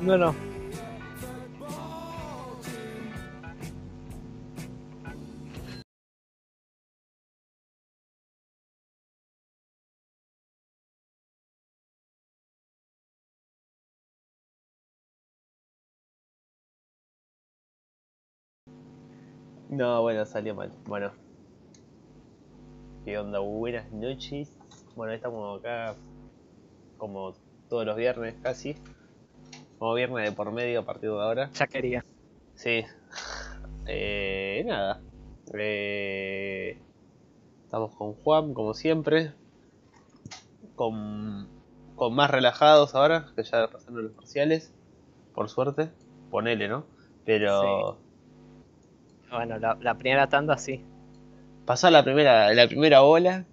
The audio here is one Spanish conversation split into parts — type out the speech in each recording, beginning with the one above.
No, no. No, bueno, salió mal. Bueno. ¿Qué onda? Buenas noches. Bueno, estamos acá como todos los viernes casi. Como viernes de por medio a partir de ahora. Ya quería. Sí. Eh, nada. Eh, estamos con Juan, como siempre. Con, con más relajados ahora, que ya pasaron los parciales. Por suerte. Ponele, ¿no? Pero... Bueno, la, la primera tanda sí. pasó la primera, la primera ola,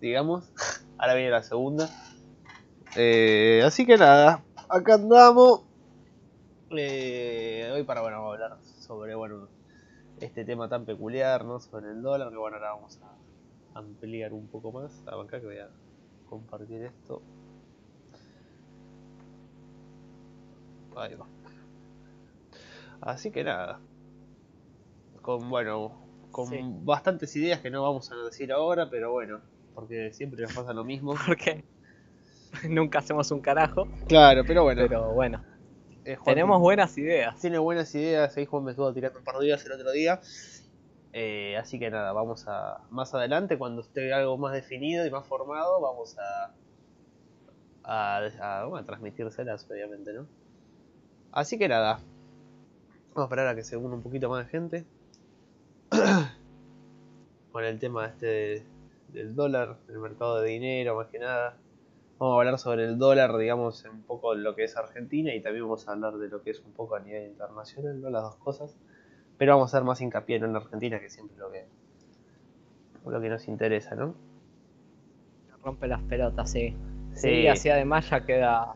digamos. Ahora viene la segunda. Eh, así que nada, acá andamos. Eh, hoy para bueno, vamos a hablar sobre bueno este tema tan peculiar, ¿no? Sobre el dólar, que bueno, ahora vamos a ampliar un poco más. A acá que voy a compartir esto. Ahí va. Así que nada. Con bueno, con Sí. bastantes ideas que no vamos a decir ahora, pero bueno, porque siempre nos pasa lo mismo. Porque nunca hacemos un carajo. Claro, pero bueno. Pero bueno, eh, Juan tenemos buenas ideas. tiene buenas ideas, ahí Juan me estuvo tirando un par de días el otro día. Eh, así que nada, vamos a más adelante, cuando esté algo más definido y más formado, vamos a a, a, bueno, a transmitírselas, obviamente, ¿no? Así que nada, vamos a esperar a que se una un poquito más de gente. Con el tema este de- del dólar, del mercado de dinero, más que nada. Vamos a hablar sobre el dólar, digamos, un poco lo que es Argentina y también vamos a hablar de lo que es un poco a nivel internacional, ¿no? Las dos cosas. Pero vamos a hacer más hincapié en Argentina, que siempre lo que, lo que nos interesa, ¿no? Rompe las pelotas, sí. Sí, Sí. así además ya queda.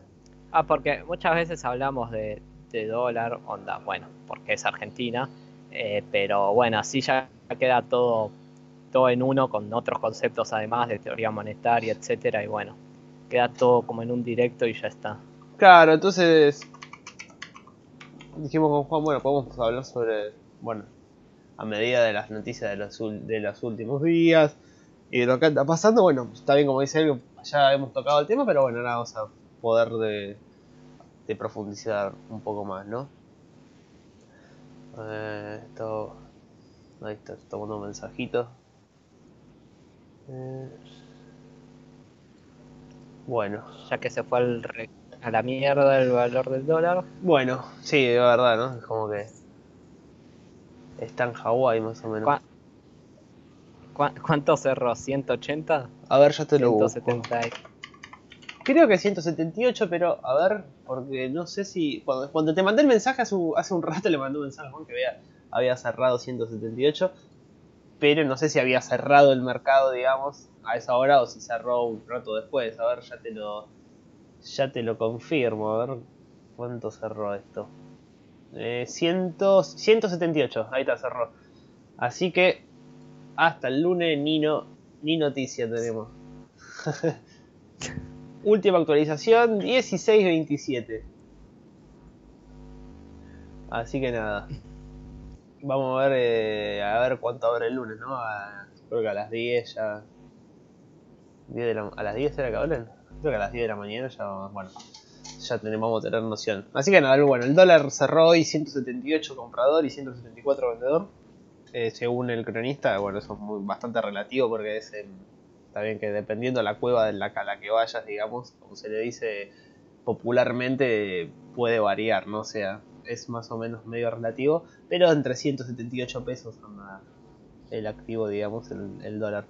Ah, porque muchas veces hablamos de, de dólar, onda, bueno, porque es Argentina, eh, pero bueno, así ya queda todo, todo en uno con otros conceptos además de teoría monetaria, etcétera, y bueno, queda todo como en un directo y ya está. Claro, entonces dijimos con Juan, bueno, podemos hablar sobre, bueno, a medida de las noticias de los, de los últimos días y de lo que anda pasando, bueno, está bien como dice él, ya hemos tocado el tema, pero bueno, ahora vamos a poder de, de profundizar un poco más, ¿no? Eh, esto, ahí está, tomando un mensajito. Eh, bueno. Ya que se fue al re- a la mierda el valor del dólar, Bueno, sí, de verdad, ¿no? Es como que está en Hawái más o menos. ¿Cuá- ¿cu- ¿cuánto cerró? ¿180? A ver, ya te lo busco. 170. y- Creo que 178, pero a ver, porque no sé si... Cuando, cuando te mandé el mensaje hace un, hace un rato le mandé un mensaje a Juan que había, había cerrado 178, pero no sé si había cerrado el mercado, digamos, a esa hora o si cerró un rato después. A ver, ya te lo, ya te lo confirmo. A ver, ¿cuánto cerró esto? Eh, 100, 178, ahí está, cerró. Así que hasta el lunes ni, no, ni noticia tenemos. Última actualización 16.27. Así que nada. Vamos a ver eh, a ver cuánto abre el lunes, ¿no? A- creo que a las 10 ya. 10 de la- a las 10 era que abren. Creo que a las 10 de la mañana ya, bueno, ya tenemos, vamos a tener noción. Así que nada, bueno, el dólar cerró hoy 178 comprador y 174 vendedor. Eh, según el cronista, bueno, eso es bastante relativo porque es en- está que dependiendo de la cueva de la, a la que vayas, digamos, como se le dice popularmente, puede variar, ¿no? O sea, es más o menos medio relativo, pero entre 178 pesos anda el activo, digamos, el dólar.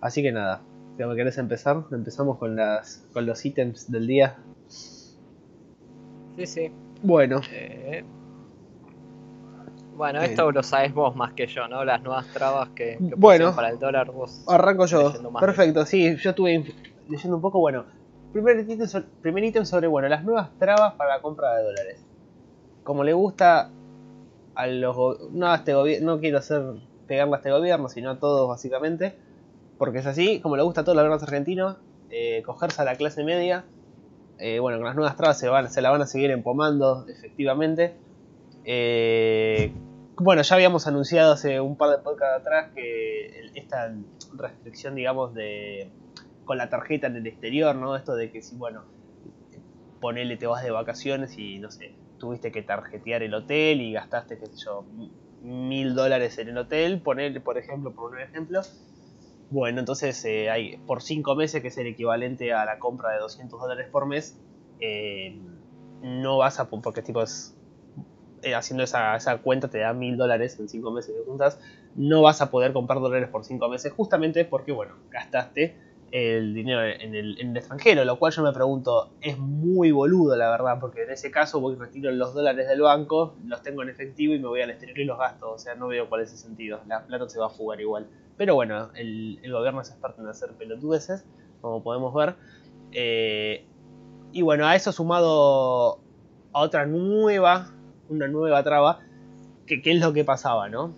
Así que nada, me querés empezar, empezamos con las con los ítems del día. Sí, sí. Bueno, Eh, bueno, esto lo sabes vos más que yo, ¿no? Las nuevas trabas que, que Bueno. para el dólar vos. Arranco yo. Perfecto, sí, yo estuve leyendo un poco. Bueno, primer ítem, so- primer ítem sobre bueno, las nuevas trabas para la compra de dólares. Como le gusta a los no a este gobierno, no quiero hacer pegarle a este gobierno, sino a todos básicamente, porque es así, como le gusta a todos los argentinos, eh, cogerse a la clase media eh, bueno, con las nuevas trabas se, van, se la van a seguir empomando, efectivamente. Eh, bueno, ya habíamos anunciado hace un par de podcasts atrás que esta restricción, digamos, de con la tarjeta en el exterior, ¿no? Esto de que si, bueno, ponele, te vas de vacaciones y, no sé, tuviste que tarjetear el hotel y gastaste, qué sé yo, mil dólares en el hotel, ponele, por ejemplo, por un ejemplo, bueno, entonces eh, hay por 5 meses, que es el equivalente a la compra de 200 dólares por mes, eh, no vas a, porque tipo es, eh, haciendo esa, esa, cuenta te da 1000 dólares en 5 meses de juntas, no vas a poder comprar dólares por 5 meses justamente porque, bueno, gastaste el dinero en el, el, extranjero, lo cual yo me pregunto, es muy boludo la verdad, porque en ese caso voy retiro los dólares del banco, los tengo en efectivo y me voy al exterior y los gasto, o sea, no veo cuál es el sentido, la plata se va a fugar igual. Pero bueno, el, gobierno es experto en hacer pelotudeces, como podemos ver. Eh, y bueno, a eso sumado a otra nueva, una nueva traba, que, es lo que pasaba, ¿no?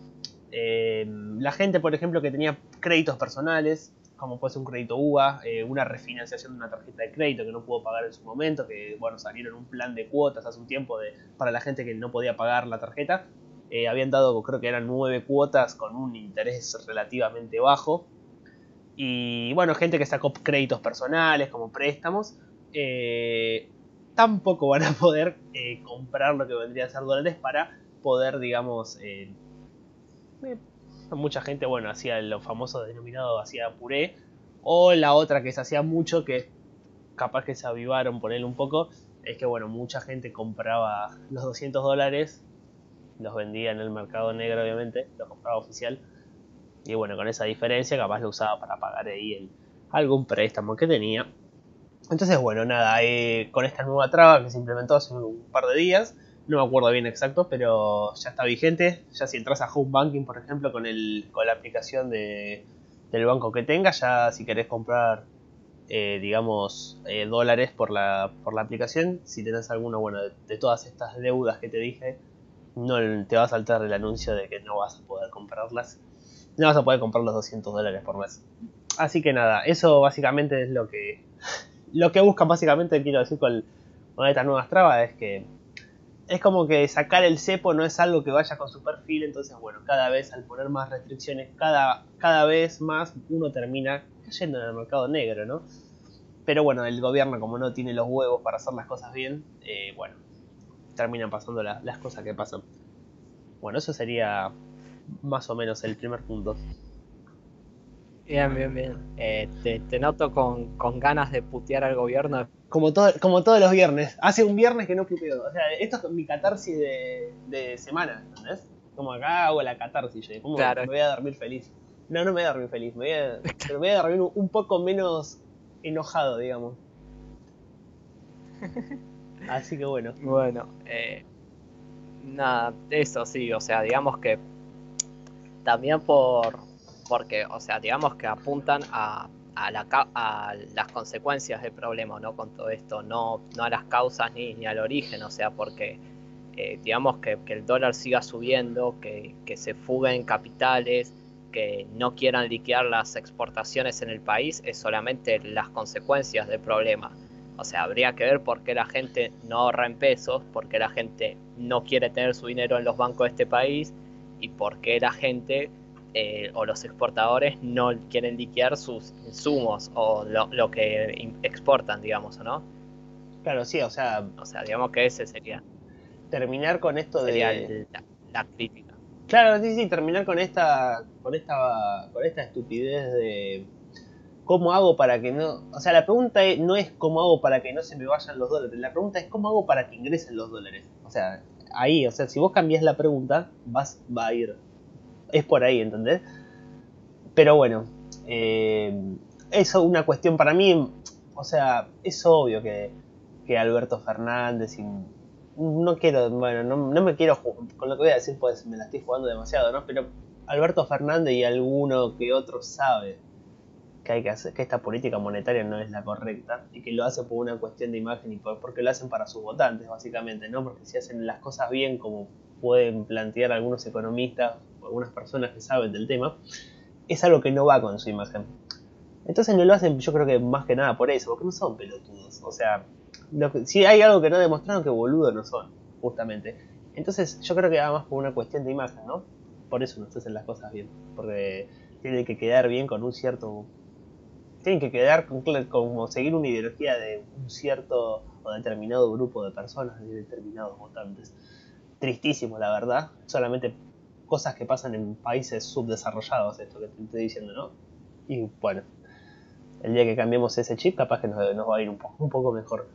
Eh, la gente, por ejemplo, que tenía créditos personales, como puede ser un crédito UVA, eh, una refinanciación de una tarjeta de crédito que no pudo pagar en su momento, que bueno, salieron un plan de cuotas hace un tiempo de, para la gente que no podía pagar la tarjeta, eh, habían dado, creo que eran nueve cuotas con un interés relativamente bajo. Y bueno, gente que sacó créditos personales como préstamos, eh, tampoco van a poder comprar lo que vendría a ser dólares para poder, digamos, mucha gente, bueno, hacía lo famoso denominado, hacía puré, o la otra que se hacía mucho, que capaz que se avivaron por él un poco, es que, bueno, mucha gente compraba los 200 dólares los vendía en el mercado negro, obviamente, los compraba oficial. Y bueno, con esa diferencia, capaz lo usaba para pagar ahí el, algún préstamo que tenía. Entonces, bueno, nada, eh, con esta nueva traba que se implementó hace un par de días, no me acuerdo bien exacto, pero ya está vigente. Ya si entras a Home Banking, por ejemplo, con, el, con la aplicación de, del banco que tengas, ya si querés comprar, eh, digamos, eh, dólares por la, por la aplicación, si tenés alguna, bueno, de todas estas deudas que te dije, no te va a saltar el anuncio de que no vas a poder comprarlas. No vas a poder comprar los 200 dólares por mes. Así que nada, eso básicamente es lo que lo que buscan básicamente, quiero decir con, con estas nuevas trabas, es que es como que sacar el cepo no es algo que vaya con su perfil, entonces bueno, cada vez al poner más restricciones, cada, cada vez más uno termina cayendo en el mercado negro, ¿no? Pero bueno, el gobierno como no tiene los huevos para hacer las cosas bien, eh, bueno, terminan pasando las cosas que pasan. Bueno, eso sería más o menos el primer punto. Bien, bien, bien. Eh, te, noto con, ganas de putear al gobierno. Como, todo, como todos los viernes. Hace un viernes que no puteo. O sea, esto es mi catarsis de, semana, ¿entendés? Como acá hago la catarsis. Yo. Como me voy a dormir feliz. No, no me voy a dormir feliz. Me voy a, pero me voy a dormir un poco menos enojado, digamos. Así que bueno. Bueno, eh, nada, eso sí, o sea, digamos que también por, porque, o sea, digamos que apuntan a, a, la, las consecuencias del problema, ¿no? Con todo esto, no, no a las causas ni, ni al origen, o sea, porque eh, digamos que, que, el dólar siga subiendo, que, que se fuguen capitales, que no quieran liquidar las exportaciones en el país, es solamente las consecuencias del problema. O sea, habría que ver por qué la gente no ahorra en pesos, por qué la gente no quiere tener su dinero en los bancos de este país y por qué la gente eh, o los exportadores no quieren liquidar sus insumos o lo, que exportan, digamos, ¿o no? Claro, sí, o sea... O sea, digamos que ese sería... Terminar con esto de... La, la crítica. Claro, sí, sí, terminar con esta, con esta, con esta estupidez de ¿Cómo hago para que no.? O sea, la pregunta no es cómo hago para que no se me vayan los dólares. La pregunta es cómo hago para que ingresen los dólares. O sea, ahí, o sea, si vos cambias la pregunta, vas, va a ir. Es por ahí, ¿entendés? Pero bueno, eh, eso es una cuestión para mí. O sea, es obvio que, que Alberto Fernández. Y, no quiero, bueno, no, no, me quiero. Con lo que voy a decir, pues me la estoy jugando demasiado, ¿no? Pero Alberto Fernández y alguno que otro sabe que hay que hacer, que esta política monetaria no es la correcta y que lo hace por una cuestión de imagen y por, porque lo hacen para sus votantes básicamente, ¿no? Porque si hacen las cosas bien como pueden plantear algunos economistas algunas personas que saben del tema, es algo que no va con su imagen. Entonces no lo hacen yo creo que más que nada por eso, porque no son pelotudos, o sea, si hay algo que no demostraron, que boludo no son, justamente. Entonces, yo creo que va más por una cuestión de imagen, ¿no? Por eso no se hacen las cosas bien. Porque tienen que quedar bien con un cierto. Tienen que quedar con, como seguir una ideología de un cierto o determinado grupo de personas, de determinados votantes. Tristísimo, la verdad. Solamente cosas que pasan en países subdesarrollados, esto que te estoy diciendo, ¿no? Y bueno, el día que cambiemos ese chip, capaz que nos, va a ir un poco, un poco mejor.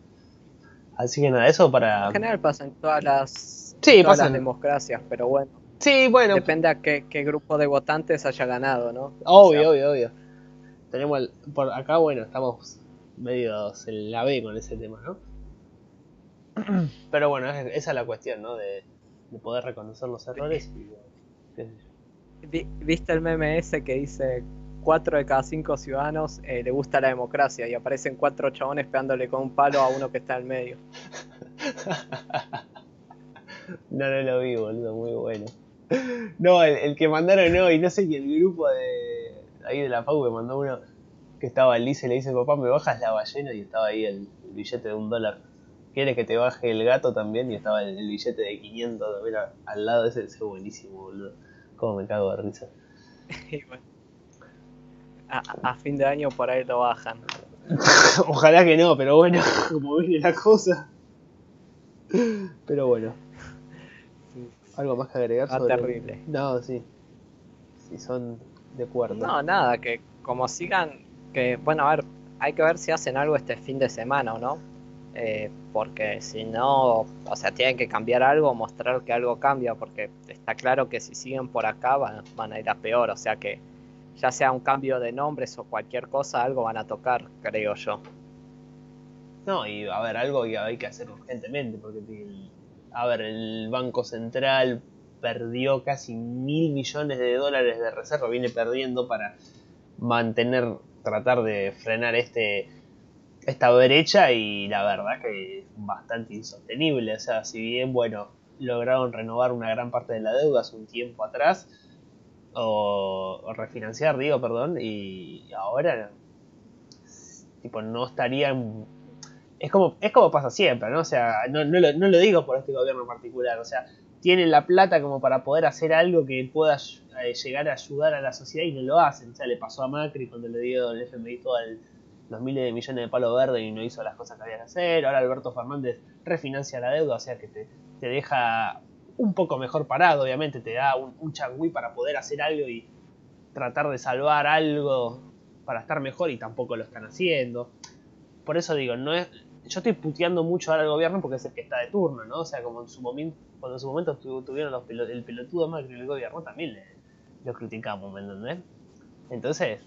Así que nada, eso para. En general pasa en todas las, sí, todas las democracias, pero bueno. Sí, bueno. Depende a qué, grupo de votantes haya ganado, ¿no? Obvio, obvio, obvio. Tenemos por acá, bueno, estamos medio en la B con ese tema, ¿no? Pero bueno, esa es la cuestión, ¿no? De, poder reconocer los errores ¿Viste el meme ese que dice 4 de cada 5 ciudadanos eh, le gusta la democracia y aparecen cuatro chabones pegándole con un palo a uno que está en medio? no, no lo vi, boludo, muy bueno. No, el, que mandaron hoy, no sé, que el grupo de ahí de la FAU me mandó uno que estaba lice y le dice, papá, ¿me bajas la ballena? Y estaba ahí el, billete de un dólar. ¿Quieres que te baje el gato también? Y estaba el, billete de 500 mira, al lado ese, ese buenísimo, boludo. Cómo me cago de risa. a, fin de año por ahí lo bajan. Ojalá que no, pero bueno, como viene la cosa. Pero bueno. ¿Algo más que agregar? Ah, terrible. No, sí. Si son de acuerdo. No, nada, que como sigan, que bueno, a ver, hay que ver si hacen algo este fin de semana o no. Eh, porque si no, o sea, tienen que cambiar algo, mostrar que algo cambia, porque está claro que si siguen por acá van, a ir a peor, o sea que ya sea un cambio de nombres o cualquier cosa, algo van a tocar, creo yo. No, y a ver, algo que hay que hacer urgentemente, porque a ver, el Banco Central perdió casi mil millones de dólares de reserva, viene perdiendo para mantener, tratar de frenar este esta brecha y la verdad que es bastante insostenible. O sea, si bien, bueno, lograron renovar una gran parte de la deuda hace un tiempo atrás, o, refinanciar, digo, perdón, y ahora tipo no estarían es como es como pasa siempre, ¿no? O sea, no, no, lo, no lo digo por este gobierno particular, o sea, tienen la plata como para poder hacer algo que pueda eh, llegar a ayudar a la sociedad y no lo hacen. O sea, le pasó a Macri cuando le dio el FMI todo los miles de millones de palo verde y no hizo las cosas que había que hacer. Ahora Alberto Fernández refinancia la deuda, o sea que te, te deja un poco mejor parado, obviamente, te da un, un para poder hacer algo y tratar de salvar algo para estar mejor y tampoco lo están haciendo. Por eso digo, no es, yo estoy puteando mucho ahora al gobierno porque es el que está de turno, ¿no? O sea, como en su momento, cuando en su momento tuvieron los el pelotudo más que el gobierno, también le, lo criticamos, ¿me entendés? Entonces,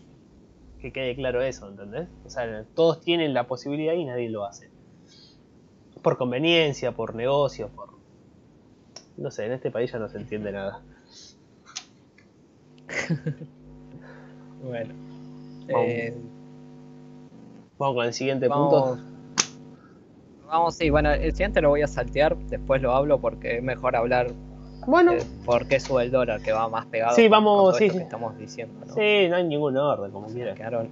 que quede claro eso, ¿entendés? O sea, todos tienen la posibilidad y nadie lo hace. Por conveniencia, por negocio, por no sé, en este país ya no se entiende nada. bueno. Vamos, eh, vamos, con el siguiente punto. Vamos, sí, bueno, el siguiente lo voy a saltear, después lo hablo porque es mejor hablar bueno. por qué sube el dólar, que va más pegado sí, vamos, sí, sí. que estamos diciendo. ¿no? Sí, no hay ningún orden, como quieras.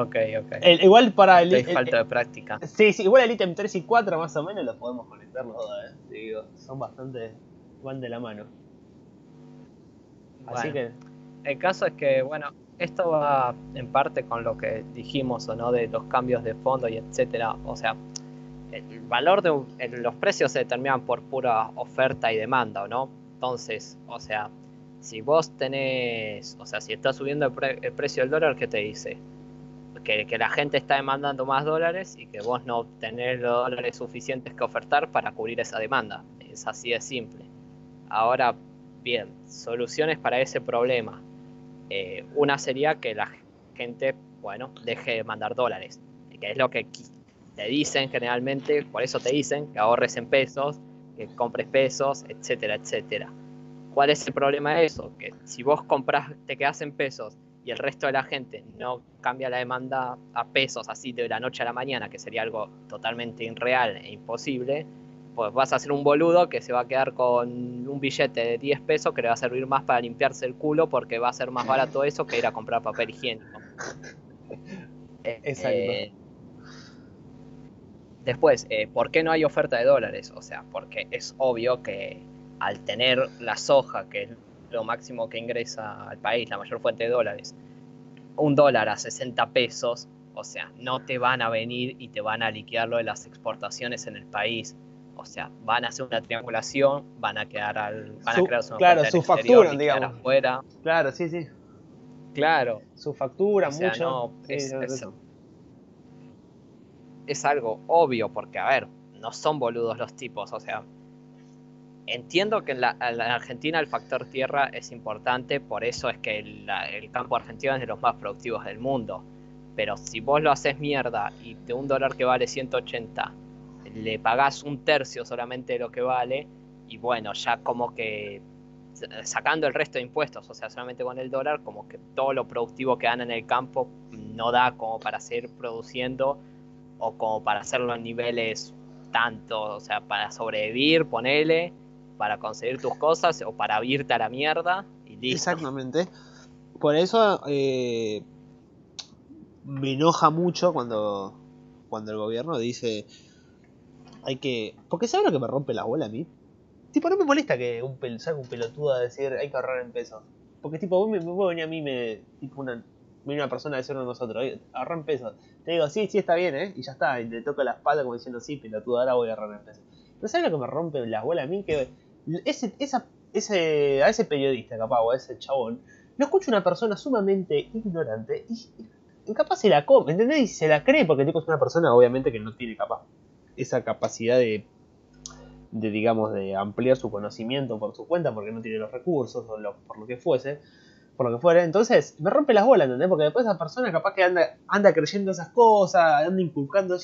Ok, ok. igual para el, falta de práctica. Sí, sí, igual el ítem 3 y 4 más o menos los podemos conectar los dos, ¿eh? Digo, son bastante. van de la mano. Así que. El caso es que, bueno, esto va en parte con lo que dijimos, ¿o no? De los cambios de fondo y etcétera. O sea, el valor de los precios se determinan por pura oferta y demanda, ¿o no? Entonces, o sea, si vos tenés, o sea, si está subiendo el, el precio del dólar, ¿qué te dice? que, la gente está demandando más dólares y que vos no tenés los dólares suficientes que ofertar para cubrir esa demanda. Es así de simple. Ahora, bien, soluciones para ese problema. Eh, una sería que la gente, bueno, deje de mandar dólares, que es lo que te dicen generalmente, por eso te dicen que ahorres en pesos, que compres pesos, etcétera, etcétera. ¿Cuál es el problema de eso? Que si vos compras, te quedas en pesos y el resto de la gente no cambia la demanda a pesos así de la noche a la mañana, que sería algo totalmente irreal e imposible, pues vas a ser un boludo que se va a quedar con un billete de 10 pesos que le va a servir más para limpiarse el culo porque va a ser más barato eso que ir a comprar papel higiénico. Exacto. Eh, Después, eh, ¿por qué no hay oferta de dólares? O sea, porque es obvio que al tener la soja, que es lo máximo que ingresa al país, la mayor fuente de dólares, un dólar a 60 pesos, o sea, no te van a venir y te van a liquidar lo de las exportaciones en el país. O sea, van a hacer una triangulación, van a quedar al, van a crear su, claro, su factura, digamos. Afuera. Claro, sí, sí. Claro. Su factura, mucho. es, es, algo obvio, porque, a ver, no son boludos los tipos, o sea. Entiendo que en la, Argentina el factor tierra es importante, por eso es que el, el campo argentino es de los más productivos del mundo pero si vos lo haces mierda y de un dólar que vale 180 le pagás un tercio solamente de lo que vale, y bueno, ya como que sacando el resto de impuestos, o sea, solamente con el dólar, como que todo lo productivo que dan en el campo no da como para seguir produciendo o como para hacerlo en niveles tanto, o sea, para sobrevivir, ponele, para conseguir tus cosas o para irte a la mierda. Exactamente. Por eso eh, me enoja mucho cuando, cuando el gobierno dice hay que... Porque ¿sabes lo que me rompe la bola a mí? Tipo, no me molesta que un, salga un pelotudo a decir hay que ahorrar en pesos. Porque tipo, vos, me, vos a mí, me, tipo una, viene una persona a decirlo a nosotros, ahorrar en pesos. Te digo, sí, sí, está bien, ¿eh? Y ya está, y te toca la espalda como diciendo, sí, pelotudo, ahora voy a ahorrar pesos. Pero ¿sabes lo que me rompe la bola a mí? Que ese, a ese periodista, capaz, o a ese chabón, lo escucha una persona sumamente ignorante y capaz se la come, ¿entendés? Y se la cree porque tipo es una persona obviamente que no tiene capaz esa capacidad de digamos, de ampliar su conocimiento por su cuenta porque no tiene los recursos o por lo que fuese, por lo que fuera. Entonces me rompe las bolas, ¿entendés? Porque después esa persona capaz que anda, anda creyendo esas cosas, anda inculcando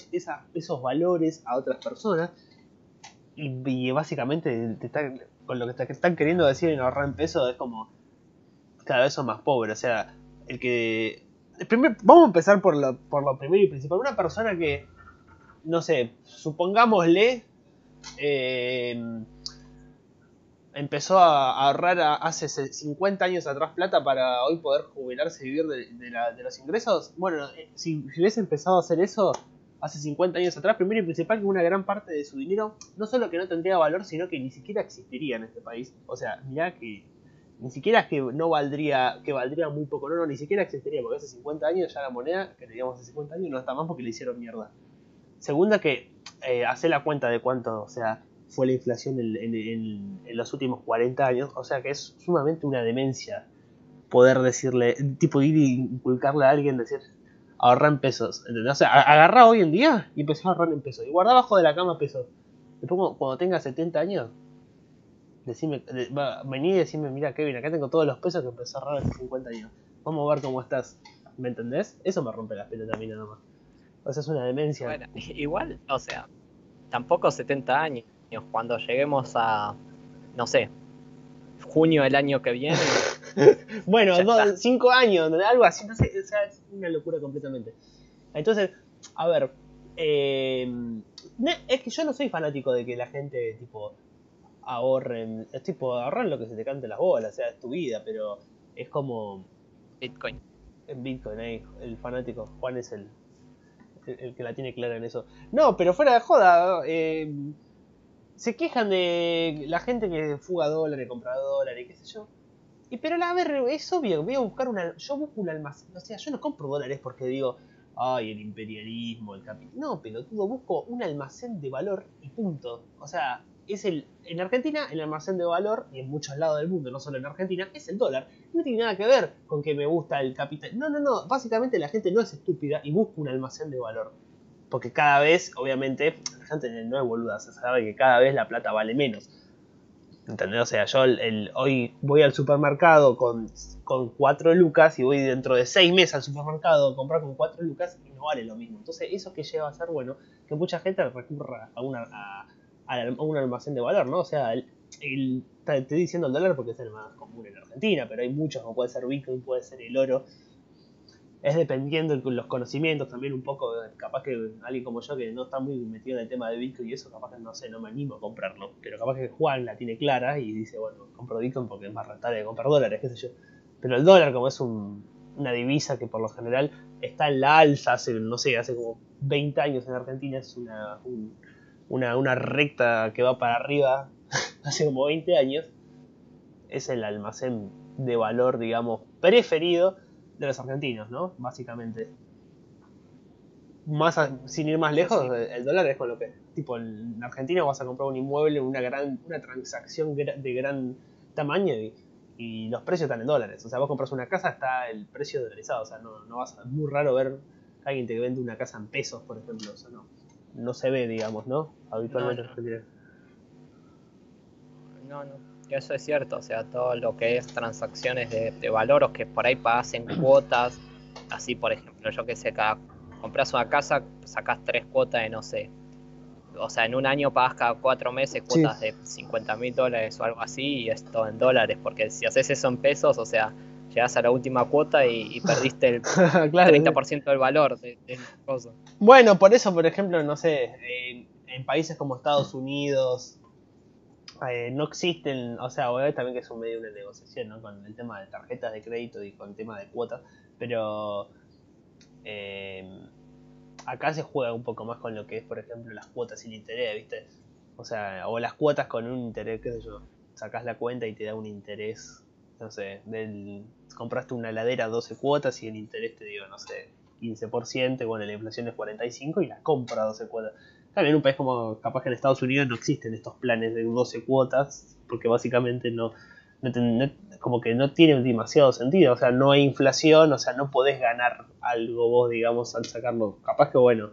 esos valores a otras personas y, básicamente con lo que te están queriendo decir en ahorrar en peso es como cada vez son más pobres. O sea, el que vamos a empezar por lo, por lo primero y principal. Una persona que, no sé, supongámosle, eh, empezó a ahorrar hace 50 años atrás plata para hoy poder jubilarse y vivir de, los ingresos. Bueno, eh, si, hubiese empezado a hacer eso hace 50 años atrás, primero y principal que una gran parte de su dinero no solo que no tendría valor, sino que ni siquiera existiría en este país. O sea, mirá que ni siquiera que no valdría, que valdría muy poco, no, no, ni siquiera existiría, porque hace 50 años ya la moneda, que teníamos hace 50 años, no está más porque le hicieron mierda. Segunda que eh, hace la cuenta de cuánto, o sea, fue la inflación en, los últimos 40 años, o sea que es sumamente una demencia poder decirle, tipo ir y inculcarle a alguien, decir, ahorra en pesos, ¿entendés? O sea, agarra hoy en día y empezó a ahorrar en pesos, y guarda abajo de la cama pesos. Después cuando tenga 70 años, decime, vení y decime, mira Kevin, acá tengo todos los pesos que empecé a ahorrar hace 50 años. Vamos a ver cómo estás. ¿Me entendés? Eso me rompe las pelotas a nada más. O sea, es una demencia. Igual, o sea, tampoco 70 años. Cuando lleguemos a, no sé, junio del año que viene. bueno, 5 años, algo así. No sé, o sea, es una locura completamente. Entonces, a ver, eh, es que yo no soy fanático de que la gente, tipo, ahorren, es tipo, ahorren lo que se te cante las bolas, o sea, es tu vida, pero es como... Bitcoin. En Bitcoin, ahí, el fanático, Juan es el, el, que la tiene clara en eso. No, pero fuera de joda, eh, se quejan de la gente que fuga dólares, compra dólares, qué sé yo. Y pero la ver, es obvio, voy a buscar una, yo busco un almacén, o sea, yo no compro dólares porque digo, ay, el imperialismo, el capital. No, pelotudo, busco un almacén de valor y punto. O sea, es el, en Argentina el almacén de valor, y en muchos lados del mundo, no solo en Argentina, es el dólar. No tiene nada que ver con que me gusta el capital. No, no, no. Básicamente la gente no es estúpida y busca un almacén de valor. Porque cada vez, obviamente, gente no es boluda, se sabe que cada vez la plata vale menos. ¿Entendés? O sea, yo el, hoy voy al supermercado con, con 4 lucas y voy dentro de 6 meses al supermercado a comprar con 4 lucas y no vale lo mismo. Entonces, eso que lleva a ser bueno, que mucha gente recurra a, una, a, a un almacén de valor, ¿no? O sea, el, te estoy diciendo el dólar porque es el más común en Argentina, pero hay muchos, como puede ser Bitcoin, puede ser el oro. Es dependiendo de los conocimientos también un poco, capaz que alguien como yo que no está muy metido en el tema de Bitcoin y eso, capaz que no sé, no me animo a comprarlo. Pero capaz que Juan la tiene clara y dice, bueno, compro Bitcoin porque es más rentable que comprar dólares, qué sé yo. Pero el dólar como es un, una divisa que por lo general está en la alza, hace, no sé, hace como 20 años en Argentina, es una, una, una recta que va para arriba, hace como 20 años, es el almacén de valor, digamos, preferido de los argentinos, ¿no? Básicamente. Más sin ir más lejos, el dólar es con lo que tipo en Argentina vas a comprar un inmueble, una gran una transacción de gran tamaño y, los precios están en dólares. O sea, vos compras una casa, está el precio dolarizado. O sea, no, no vas a, es muy raro ver a alguien que vende una casa en pesos, por ejemplo. O sea, no, no se ve, digamos, ¿no? Habitualmente no, no. Eso es cierto, o sea, todo lo que es transacciones de, de valor o que por ahí pagas en cuotas, así por ejemplo, yo que sé, cada compras una casa, sacas tres cuotas de no sé, o sea, en un año pagas cada cuatro meses cuotas de 50 mil dólares o algo así y es todo en dólares, porque si haces eso en pesos, o sea, llegas a la última cuota y, perdiste el 30% del valor de, de cosa. Bueno, por eso, por ejemplo, no sé, en, países como Estados Unidos eh, no existen, o sea, obviamente también que es un medio de negociación, ¿no? Con el tema de tarjetas de crédito y con el tema de cuotas, pero... Eh, acá se juega un poco más con lo que es, por ejemplo, las cuotas sin interés, ¿viste? O sea, o las cuotas con un interés, qué sé yo, sacás la cuenta y te da un interés, no sé, del, compraste una heladera 12 cuotas y el interés te dio, no sé, 15%, bueno, la inflación es 45 y la compra 12 cuotas. También en un país como capaz que en Estados Unidos no existen estos planes de 12 cuotas, porque básicamente no, como que no tiene demasiado sentido, o sea, no hay inflación, o sea, no podés ganar algo vos, digamos, al sacarlo. Capaz que, bueno,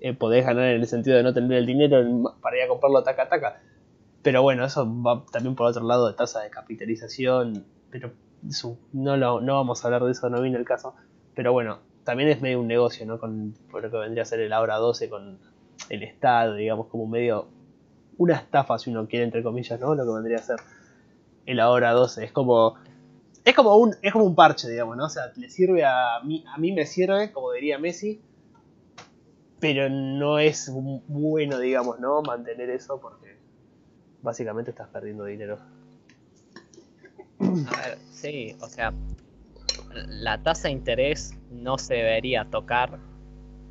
eh, podés ganar en el sentido de no tener el dinero para ir a comprarlo taca taca. Pero bueno, eso va también por otro lado de tasa de capitalización, pero no, lo, no vamos a hablar de eso, no viene el caso. Pero bueno, también es medio un negocio, ¿no? Con lo que vendría a ser el Ahora 12 con el Estado, digamos, como medio una estafa, si uno quiere, entre comillas, ¿no? Lo que vendría a ser el ahora 12. Es como. Es como un, es como un parche, digamos, ¿no? O sea, le sirve a mí, a mí me sirve, como diría Messi, pero no es bueno, digamos, ¿no? Mantener eso porque básicamente estás perdiendo dinero. A ver, sí, o sea, la tasa de interés no se debería tocar,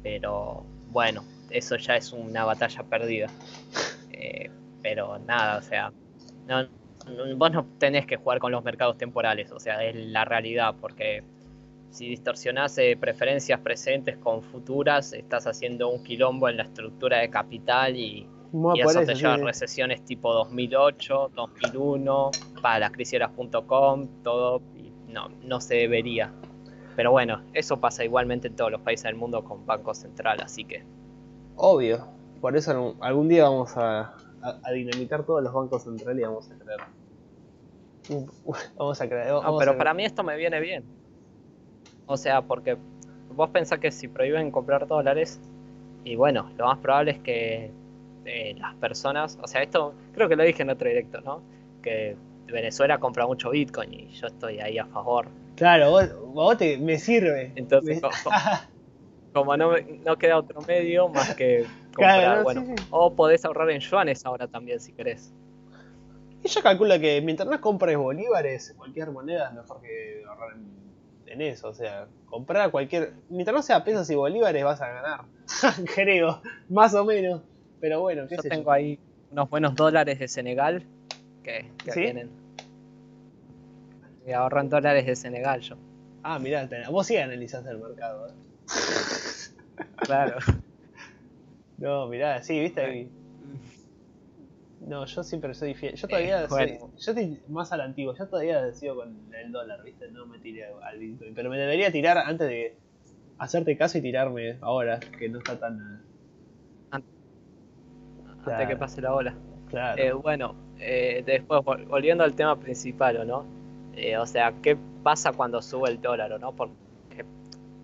pero bueno, eso ya es una batalla perdida. Eh, pero nada, o sea, no, vos no tenés que jugar con los mercados temporales, o sea, es la realidad, porque si distorsionás eh, preferencias presentes con futuras, estás haciendo un quilombo en la estructura de capital y, eso te lleva a recesiones tipo 2008, 2001, para las crisis.com, todo, y no, no se debería. Pero bueno, eso pasa igualmente en todos los países del mundo con Banco Central, así que... Obvio, por eso algún día vamos a, a, dinamitar todos los bancos centrales y vamos a crear. Vamos a crear. no, pero para mí esto me viene bien. O sea, porque vos pensás que si prohíben comprar dólares, y bueno, lo más probable es que eh, las personas, o sea, esto creo que lo dije en otro directo, ¿no? Que Venezuela compra mucho Bitcoin y yo estoy ahí a favor. Claro, vos, te, me sirve. Entonces, Como, no, no queda otro medio más que bueno, o podés ahorrar en yuanes ahora también si querés. Ella calcula que mientras no compres bolívares, cualquier moneda es mejor que ahorrar en, eso. O sea, comprar cualquier. Mientras no sea pesos y bolívares vas a ganar. Creo, más o menos. Pero bueno, yo tengo ahí unos buenos dólares de Senegal que, que ¿Sí? vienen. Y ahorran dólares de Senegal yo. Ah, mirá, vos sí analizaste el mercado. ¿eh? claro. No, mirá, sí, viste. No, yo siempre soy fiel. Yo todavía soy, yo estoy más al antiguo. Yo todavía sigo con el dólar, viste. No me tiré al Bitcoin. Pero me debería tirar antes de hacerte caso y tirarme ahora, que no está tan. Antes que pase la ola. Claro. Eh, bueno, eh, después, volviendo al tema principal, ¿o no? Eh, o sea, ¿qué pasa cuando sube el dólar, o no? Porque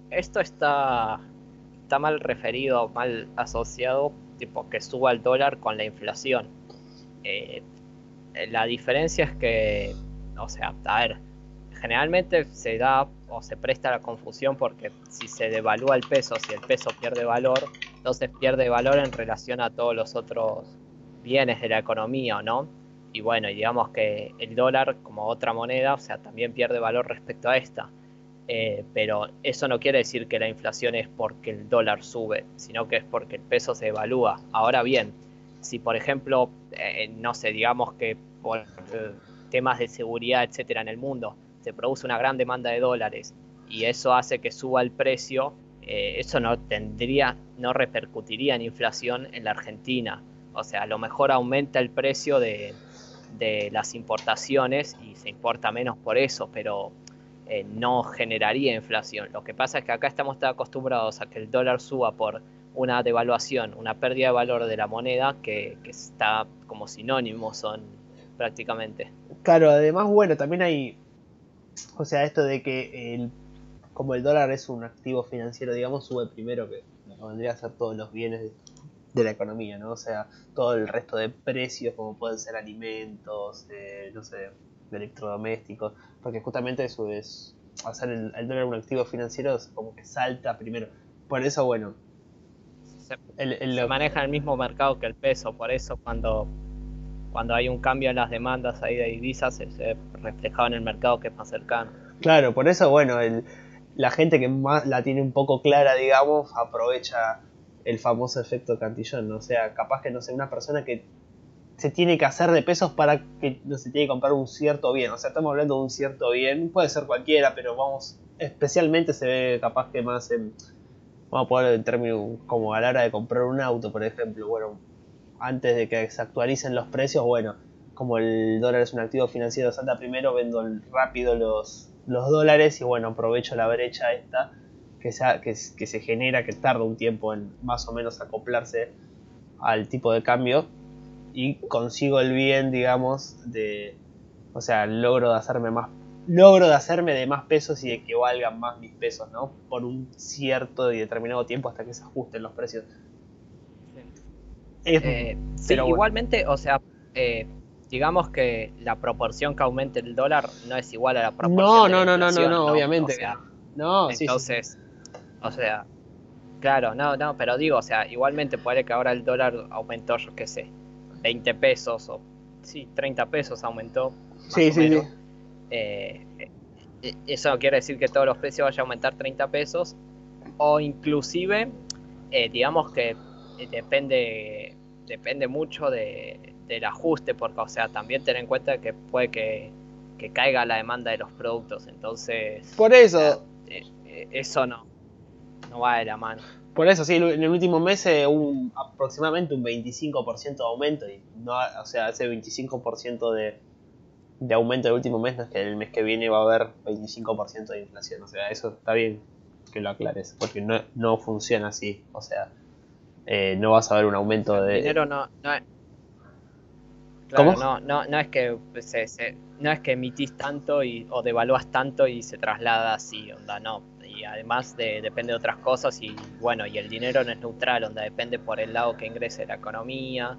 esto está está mal referido, mal asociado, tipo que suba el dólar con la inflación. Eh, la diferencia es que, o sea, a ver, generalmente se da o se presta la confusión porque si se devalúa el peso, si el peso pierde valor, entonces pierde valor en relación a todos los otros bienes de la economía, ¿no? Y bueno, digamos que el dólar como otra moneda, o sea, también pierde valor respecto a esta. Eh, pero eso no quiere decir que la inflación es porque el dólar sube, sino que es porque el peso se evalúa. Ahora bien, si por ejemplo, eh, no sé, digamos que por eh, temas de seguridad, etcétera, en el mundo, se produce una gran demanda de dólares y eso hace que suba el precio, eso no tendría, no repercutiría en inflación en la Argentina. O sea, a lo mejor aumenta el precio de, de las importaciones y se importa menos por eso, pero eh, no generaría inflación. Lo que pasa es que acá estamos tan acostumbrados a que el dólar suba por una devaluación, una pérdida de valor de la moneda que, está como sinónimo son prácticamente. Claro, además, bueno, también hay, o sea, esto de que el, como el dólar es un activo financiero, digamos, sube primero que vendría a ser todos los bienes de, la economía, ¿no? O sea, todo el resto de precios, como pueden ser alimentos, eh, no sé, electrodomésticos, porque justamente eso es hacer el, dólar un activo financiero como que salta primero. Por eso, bueno, se, el, maneja el mismo mercado que el peso, por eso cuando cuando hay un cambio en las demandas ahí de divisas se, se reflejado en el mercado que es más cercano. Claro, por eso, bueno, el, la gente que más la tiene un poco clara, digamos, aprovecha el famoso efecto cantillón, ¿no? o sea, capaz que no sé, una persona que se tiene que hacer de pesos para que no se tiene que comprar un cierto bien. O sea, estamos hablando de un cierto bien, puede ser cualquiera, pero vamos, especialmente se ve capaz que más en, vamos a poner en términos como a la hora de comprar un auto, por ejemplo, bueno, antes de que se actualicen los precios, bueno, como el dólar es un activo financiero, salta primero, vendo rápido los, los dólares y bueno, aprovecho la brecha esta que que, que se genera, que tarda un tiempo en más o menos acoplarse al tipo de cambio y consigo el bien, digamos, de, o sea, logro de hacerme más, logro de hacerme de más pesos y de que valgan más mis pesos, ¿no? Por un cierto y determinado tiempo hasta que se ajusten los precios. Eh, pero igualmente, o sea, eh, digamos que la proporción que aumente el dólar no es igual a la proporción. No, no, no, no, no, no, obviamente. O sea, no, entonces, o sea, claro, no, no, pero digo, o sea, igualmente puede que ahora el dólar aumentó, yo qué sé, 20 pesos o sí, 30 pesos aumentó. Sí, sí, sí. Eh, eh, eso no quiere decir que todos los precios vayan a aumentar 30 pesos o inclusive eh, digamos que depende depende mucho de, del ajuste porque o sea también ten en cuenta que puede que, que caiga la demanda de los productos entonces por eso eso no no va de la mano por eso, sí, en el último mes eh, un, aproximadamente un 25% de aumento. Y no, o sea, ese 25% de, de aumento del último mes no es que el mes que viene va a haber 25% de inflación. O sea, eso está bien que lo aclares, porque no, no funciona así. O sea, eh, no vas a ver un aumento de... dinero no, no es... ¿Cómo? No, no, no es que se, no es que emitís tanto y, o devalúas tanto y se traslada así, onda, no además de, depende de otras cosas y bueno, y el dinero no es neutral, donde depende por el lado que ingrese la economía,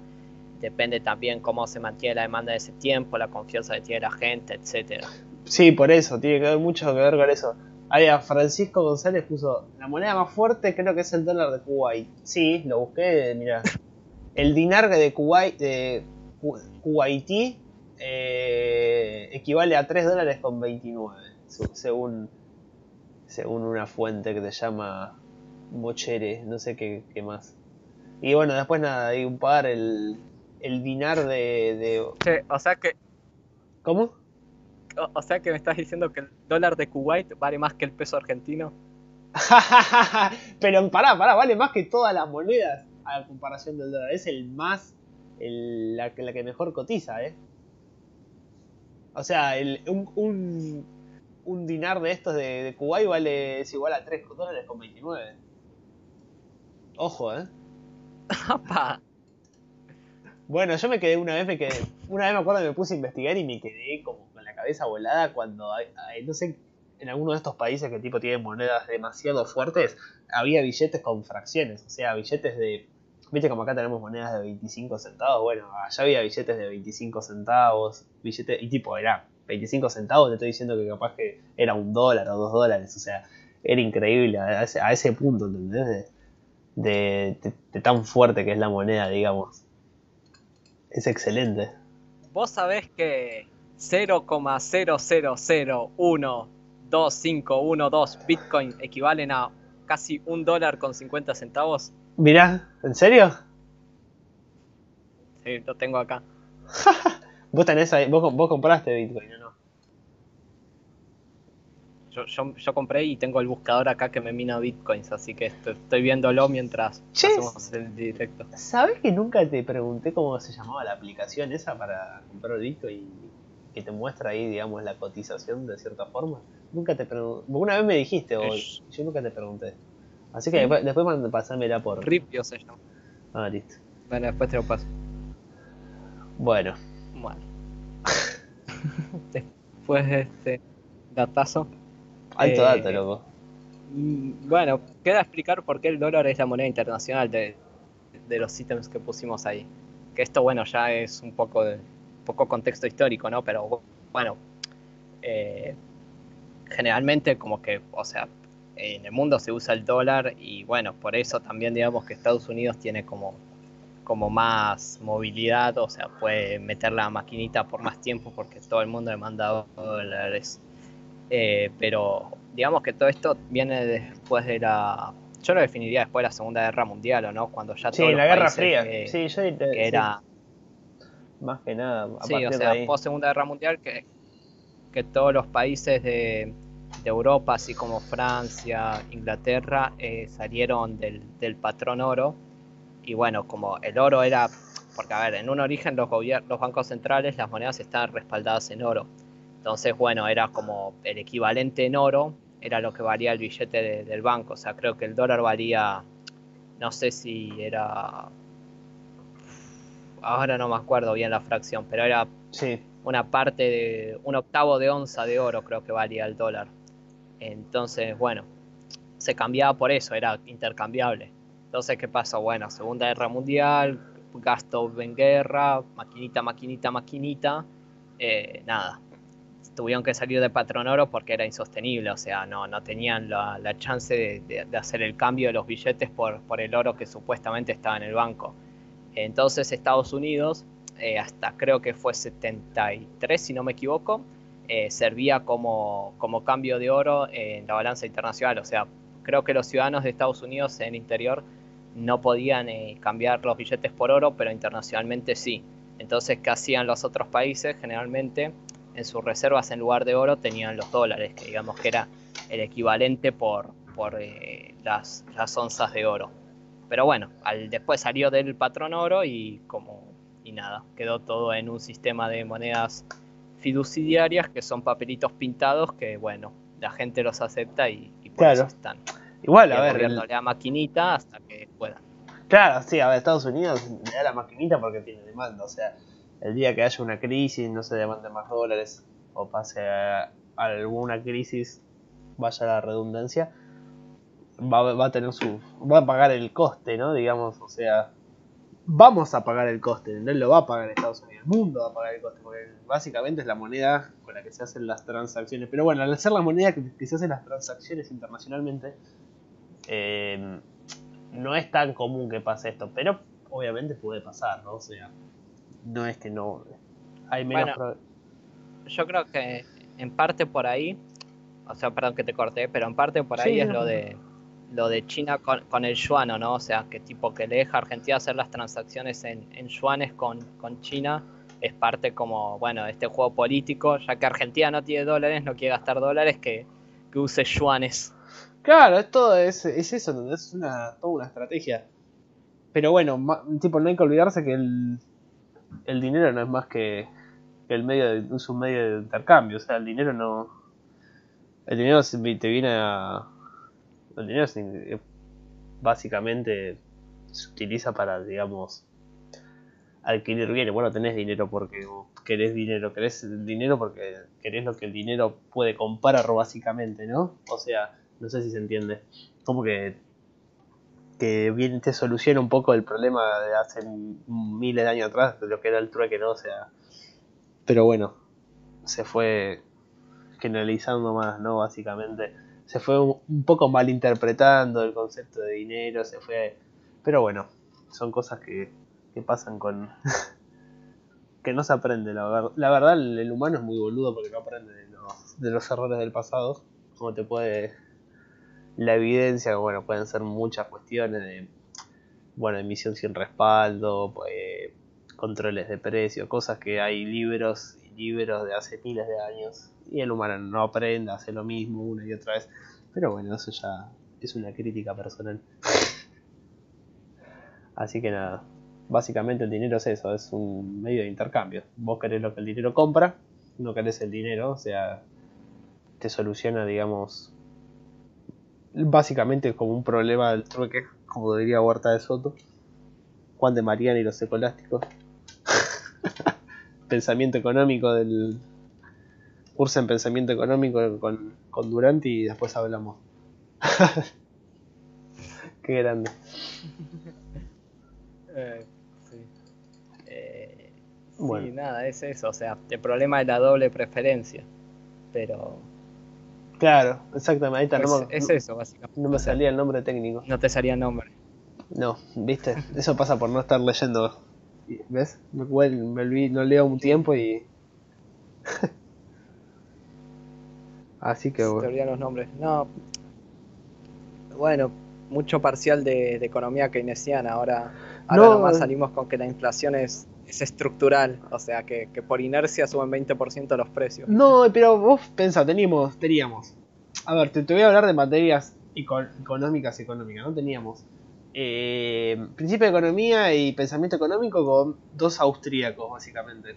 depende también cómo se mantiene la demanda de ese tiempo, la confianza que tiene la gente, etcétera. Sí, por eso, tiene que ver mucho que ver con eso. Ahí a Francisco González puso, la moneda más fuerte creo que es el dólar de Kuwait. Sí, lo busqué, mira. El dinar de Kuwait, de Kuwaití eh, equivale a 3 dólares con 29, según según una fuente que se llama Mochere, no sé qué, más. Y bueno, después nada, hay un par, el, el dinar de, de... o sea que... ¿Cómo? O, sea que me estás diciendo que el dólar de Kuwait vale más que el peso argentino. Pero pará, pará, vale más que todas las monedas a comparación del dólar. Es el más, el, la, la, que mejor cotiza, ¿eh? O sea, el, un un dinar de estos de, de Kuwait vale es igual a 3 dólares con 29. Ojo, ¿eh? bueno, yo me quedé una vez, me quedé, una vez me acuerdo que me puse a investigar y me quedé como con la cabeza volada cuando, no sé, en alguno de estos países que tipo tienen monedas demasiado fuertes, había billetes con fracciones, o sea, billetes de, viste como acá tenemos monedas de 25 centavos, bueno, allá había billetes de 25 centavos, billetes, y tipo, era 25 centavos, te estoy diciendo que capaz que era un dólar o dos dólares, o sea, era increíble a ese, punto, ¿entendés? De, tan fuerte que es la moneda, digamos. Es excelente. Vos sabés que 0,0001 2, 5, 1, 2 Bitcoin equivalen a casi un dólar con 50 centavos. Mirá, ¿en serio? Sí, lo tengo acá. vos tenés ahí, vos, vos compraste Bitcoin, ¿o no? Yo, yo, yo, compré y tengo el buscador acá que me mina bitcoins, así que estoy, estoy viéndolo mientras hacemos el directo. ¿Sabes que nunca te pregunté cómo se llamaba la aplicación esa para comprar bitcoin que te muestra ahí, digamos, la cotización de cierta forma? Nunca te pregunté. Una vez me dijiste hoy, yo nunca te pregunté. Así que después, después pasármela por. Ripio se llama. Ah, listo. Bueno, después te lo paso. Bueno. Bueno. después de este datazo. Alto eh, dato, loco. Mm, bueno, queda explicar por qué el dólar es la moneda internacional de, de los ítems que pusimos ahí. Que esto, bueno, ya es un poco de poco contexto histórico, ¿no? Pero bueno, eh, generalmente como que, o sea, en el mundo se usa el dólar y bueno, por eso también digamos que Estados Unidos tiene como, como más movilidad, o sea, puede meter la maquinita por más tiempo porque todo el mundo le manda dólares. Eh, pero digamos que todo esto viene después de la... Yo lo definiría después de la Segunda Guerra Mundial, ¿o no? Cuando ya... Sí, la Guerra Fría. sí, yo, que era... Más que nada. sí, o sea, post Segunda Guerra Mundial que, que todos los países de, de Europa, así como Francia, Inglaterra, eh, salieron del, del, patrón oro. Y bueno, como el oro era, porque a ver, en un origen los, los bancos centrales, las monedas estaban respaldadas en oro. Entonces, bueno, era como el equivalente en oro, era lo que valía el billete del banco. O sea, creo que el dólar valía, no sé si era... Ahora no me acuerdo bien la fracción, pero era sí. una parte de un octavo de onza de oro, creo que valía el dólar. Entonces, bueno, se cambiaba por eso, era intercambiable. Entonces, ¿qué pasó? Bueno, Segunda Guerra Mundial, gasto en guerra, maquinita, maquinita, maquinita, eh, nada. Tuvieron que salir de patrón oro porque era insostenible, o sea, no, no tenían la, chance de, hacer el cambio de los billetes por, por el oro que supuestamente estaba en el banco. Entonces Estados Unidos, eh, hasta creo que fue 73, si no me equivoco, eh, servía como, como cambio de oro en la balanza internacional. O sea, creo que los ciudadanos de Estados Unidos en el interior no podían eh, cambiar los billetes por oro, pero internacionalmente sí. Entonces, ¿qué hacían los otros países? Generalmente en sus reservas en lugar de oro tenían los dólares, que digamos que era el equivalente por, por eh, las, las onzas de oro. Pero bueno, después salió del patrón oro y como y nada, quedó todo en un sistema de monedas fiduciarias, que son papelitos pintados que, bueno, la gente los acepta y, eso están. Igual, a ver. le da maquinita hasta que puedan. Claro, sí, a ver, Estados Unidos le da la maquinita porque tiene demanda. O sea, el día que haya una crisis, no se demande más dólares o pase alguna crisis, vaya la redundancia, va, va a tener su. va a pagar el coste, ¿no? Digamos, o sea, vamos a pagar el coste, no lo va a pagar Estados Unidos, el mundo va a pagar el coste, porque básicamente es la moneda con la que se hacen las transacciones. Pero bueno, al ser la moneda que, se hacen las transacciones internacionalmente, eh, no es tan común que pase esto, pero obviamente puede pasar, ¿no? O sea, no es que no. Hay menos. yo creo que en parte por ahí, o sea, perdón que te corté, pero en parte por ahí es lo de lo de China con, el yuan, ¿no? O sea, que tipo que le deja Argentina hacer las transacciones en, en yuanes con, con, China es parte como, bueno, de este juego político, ya que Argentina no tiene dólares, no quiere gastar dólares, que, que use yuanes. Claro, es todo, es, es eso, es una, toda una estrategia. Pero bueno, tipo, no hay que olvidarse que el, el dinero no es más que, el medio de, un medio de intercambio, o sea, el dinero no... El dinero te viene a, el dinero eh, básicamente se utiliza para, digamos, adquirir bienes. Bueno, tenés dinero porque querés dinero, querés dinero porque querés lo que el dinero puede comprar básicamente, ¿no? O sea, no sé si se entiende. Como que que bien te soluciona un poco el problema de hace miles de años atrás, de lo que era el trueque, ¿no? O sea, pero bueno, se fue generalizando más, ¿no? Básicamente se fue un, poco malinterpretando el concepto de dinero, se fue... Pero bueno, son cosas que, que pasan con... que no se aprende, la, la verdad el, humano es muy boludo porque no aprende de los, de los errores del pasado. como te puede la evidencia, bueno, pueden ser muchas cuestiones de, bueno, emisión sin respaldo, pues, controles de precio, cosas que hay libros y libros de hace miles de años y el humano no aprende, hace lo mismo una y otra vez. Pero bueno, eso ya es una crítica personal. Así que nada, básicamente el dinero es eso, es un medio de intercambio. Vos querés lo que el dinero compra, no querés el dinero, o sea, te soluciona, digamos, básicamente como un problema del trueque, como diría Huerta de Soto, Juan de Mariana y los ecolásticos. pensamiento económico del. Curso en pensamiento económico con, con Durante y después hablamos. Qué grande. Eh, sí. Eh, sí, nada, es eso. O sea, el problema es la doble preferencia. Pero Claro, exactamente. Ahí está, es, eso, básicamente. No me salía el nombre técnico. No te salía el nombre. No, viste, eso pasa por no estar leyendo. ¿Ves? Me, me olvidé, no leo un tiempo y. Así que bueno. Te los nombres. No. Bueno, mucho parcial de, economía keynesiana. Ahora, ahora nomás eh. salimos con que la inflación es es estructural, o sea que, por inercia suben 20% los precios. No, pero vos pensá, teníamos, teníamos. A ver, te, voy a hablar de materias económicas económicas, ¿no? Teníamos eh, principio de economía y pensamiento económico con dos austríacos, básicamente.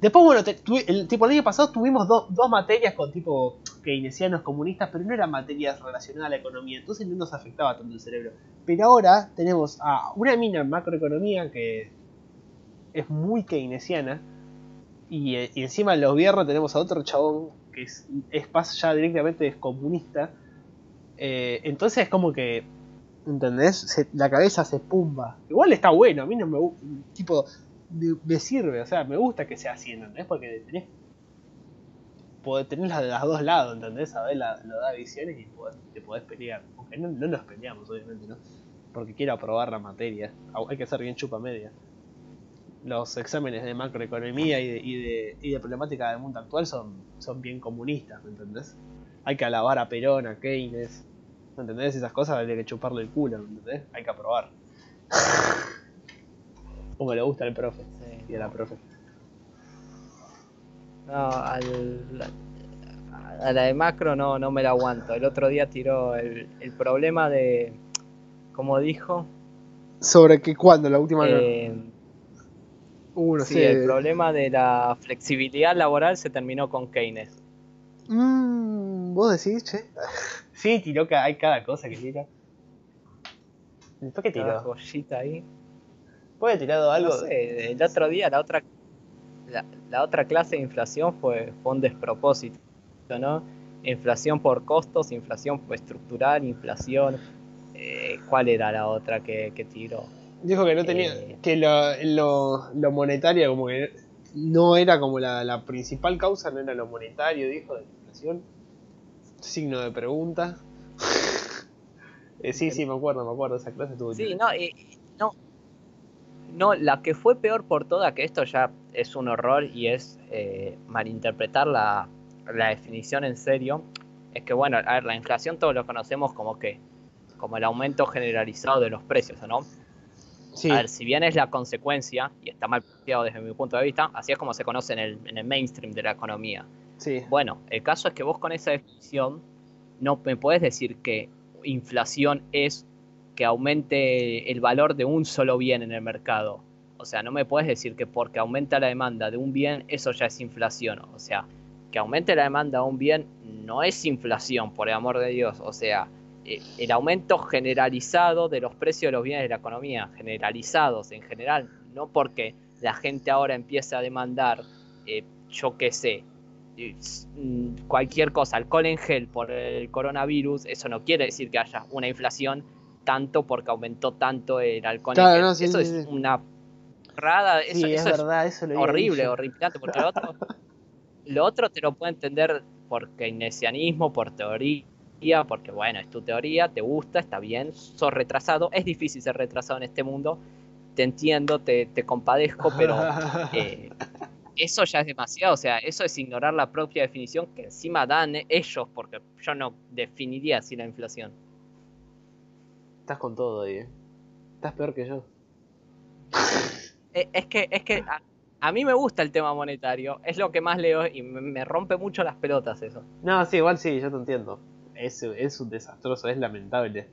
Después, bueno, el, tipo, el año pasado tuvimos dos materias con tipo keynesianos comunistas, pero no eran materias relacionadas a la economía, entonces no nos afectaba tanto el cerebro. Pero ahora tenemos a una mina en macroeconomía que es muy keynesiana. Y, encima en los viernes tenemos a otro chabón que es, es ya directamente es comunista. Eh, entonces es como que, ¿entendés? la cabeza se pumba. Igual está bueno, a mí no me tipo, me, sirve, o sea, me gusta que sea así, ¿entendés? Porque tenés, tenés las de los dos lados, ¿entendés? Ver, la, lo da visiones y te podés pelear. Aunque no, no nos peleamos, obviamente, ¿no? Porque quiero aprobar la materia. Hay que ser bien chupa media los exámenes de macroeconomía y de, y de, y de problemática del mundo actual son, son bien comunistas, ¿me entendés? Hay que alabar a Perón, a Keynes, ¿me entendés? Esas cosas hay que chuparle el culo, ¿me entendés? Hay que aprobar. Como le gusta al profe y a la profe. No, al, a la de macro no, no me la aguanto. El otro día tiró el, el problema de, como dijo... ¿Sobre qué cuándo? La última... Eh, sí, el problema de la flexibilidad laboral se terminó con Keynes. Mm, ¿Vos decís, che? sí, tiró que hay cada cosa que tira. ¿Después qué tiró? joyita ahí. ¿Puede tirado algo? No sé, el otro día la otra la, otra clase de inflación fue, fue un despropósito, ¿no? Inflación por costos, inflación estructural, inflación... Eh, ¿Cuál era la otra que, que tiró? Dijo que no tenía. Eh. que lo, lo, monetario, como que no era como la, principal causa, no era lo monetario, dijo, de la inflación. Signo de pregunta. Eh, sí, sí, me acuerdo, me acuerdo, esa clase tuvo. Sí, no, eh, no. No, la que fue peor por toda, que esto ya es un horror y es malinterpretar la, la definición en serio, es que, bueno, a ver, la inflación todos lo conocemos como que, como el aumento generalizado de los precios, ¿no? A ver, si bien es la consecuencia, y está mal planteado desde mi punto de vista, así es como se conoce en el, en el mainstream de la economía. Sí. Bueno, el caso es que vos con esa definición no me podés decir que inflación es que aumente el valor de un solo bien en el mercado. O sea, no me puedes decir que porque aumenta la demanda de un bien, eso ya es inflación. O sea, que aumente la demanda de un bien no es inflación, por el amor de Dios. O sea, eh, el aumento generalizado de los precios de los bienes de la economía, generalizados en general, no porque la gente ahora empiece a demandar, eh, yo qué sé, mm, cualquier cosa, alcohol en gel por el coronavirus, eso no quiere decir que haya una inflación tanto porque aumentó tanto el alcohol eso es una rada, eso, es, verdad, eso horrible, horripilante, porque lo otro, lo otro te lo puedo entender por keynesianismo, por teoría porque bueno, es tu teoría, te gusta, está bien, sos retrasado, es difícil ser retrasado en este mundo, te entiendo, te, compadezco, pero eh, eso ya es demasiado, o sea, eso es ignorar la propia definición que encima dan ellos, porque yo no definiría así la inflación. Estás con todo ahí, ¿eh? Estás peor que yo. Eh, es que, es que a, mí me gusta el tema monetario, es lo que más leo y me, rompe mucho las pelotas eso. No, sí, igual sí, yo te entiendo. Es, es un desastroso, es lamentable.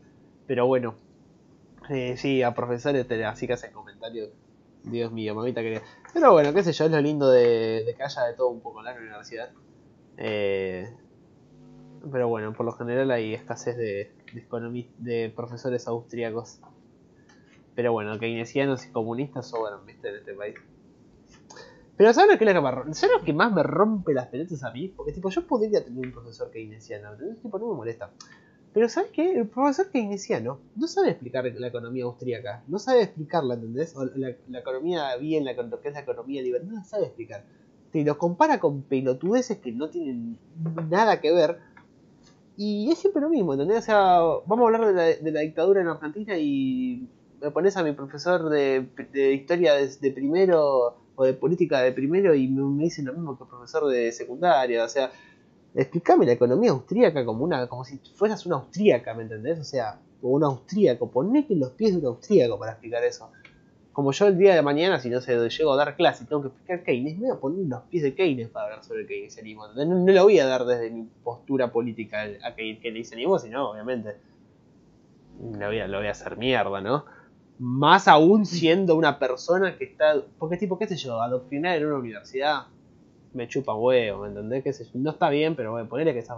Pero bueno, eh, sí, a profesores así que hacen comentarios. Dios mío, mamita querida. Pero bueno, qué sé yo, es lo lindo de, que haya de todo un poco en la universidad. Eh, pero bueno, por lo general hay escasez de, de, de profesores austríacos. Pero bueno, keynesianos y comunistas sobran, en este país. Pero ¿sabes lo que, ¿sabes lo que más me rompe las pelotas a mí? Porque tipo, yo podría tener un profesor keynesiano, tipo, no me molesta. Pero ¿sabes qué? El profesor keynesiano no sabe explicar la economía austríaca, no sabe explicarla, ¿entendés? La, economía bien, la, lo que es la economía libre, no la sabe explicar. Te lo compara con pelotudeces que no tienen nada que ver. Y es siempre lo mismo, ¿entendés? O sea, vamos a hablar de la, de la dictadura en Argentina y me pones a mi profesor de, historia de, primero o de política de primero y me, dicen lo mismo que el profesor de secundaria. O sea, explícame la economía austríaca como una como si fueras una austríaca, ¿me entendés? O sea, como un austríaco. Ponete en los pies de un austríaco para explicar eso. Como yo el día de mañana, si no sé, llego a dar clase y tengo que explicar Keynes, me voy a poner los pies de Keynes para hablar sobre keynesianismo. No, no, lo voy a dar desde mi postura política a keynesianismo, sino obviamente lo voy, a, lo voy a hacer mierda, ¿no? Más aún siendo una persona que está. Porque, tipo, qué sé yo, adoctrinar en una universidad me chupa huevo, ¿me entendés? ¿Qué No está bien, pero bueno, ponerle que está.